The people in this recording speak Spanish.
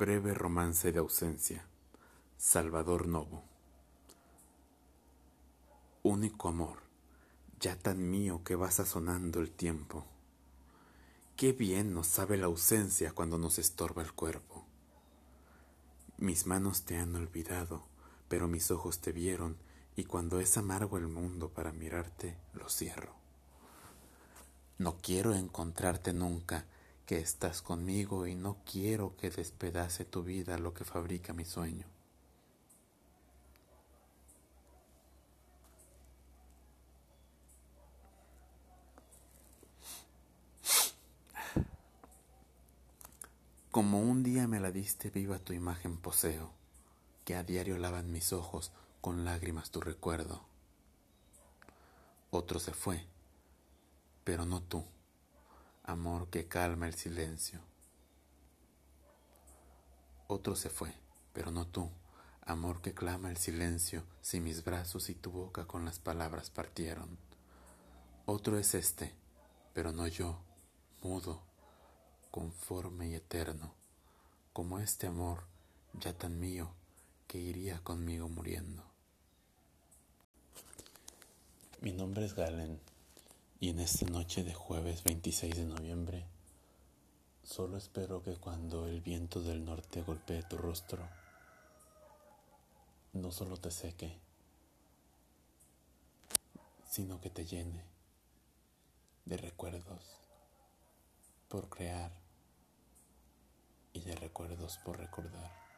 Breve romance de ausencia. Salvador Novo. Único amor, ya tan mío que va sazonando el tiempo. Qué bien nos sabe la ausencia cuando nos estorba el cuerpo. Mis manos te han olvidado, pero mis ojos te vieron, y cuando es amargo el mundo para mirarte, lo cierro. No quiero encontrarte nunca, que estás conmigo y no quiero que despedace tu vida lo que fabrica mi sueño. Como un día me la diste viva tu imagen poseo, que a diario lavan mis ojos con lágrimas tu recuerdo. Otro se fue, pero no tú amor que calma el silencio. Otro se fue, pero no tú, amor que clama el silencio si mis brazos y tu boca con las palabras partieron. Otro es este, pero no yo, mudo, conforme y eterno, como este amor ya tan mío que iría conmigo muriendo. Mi nombre es Galen y en esta noche de jueves 26 de noviembre, solo espero que cuando el viento del norte golpee tu rostro, no solo te seque, sino que te llene de recuerdos por crear y de recuerdos por recordar.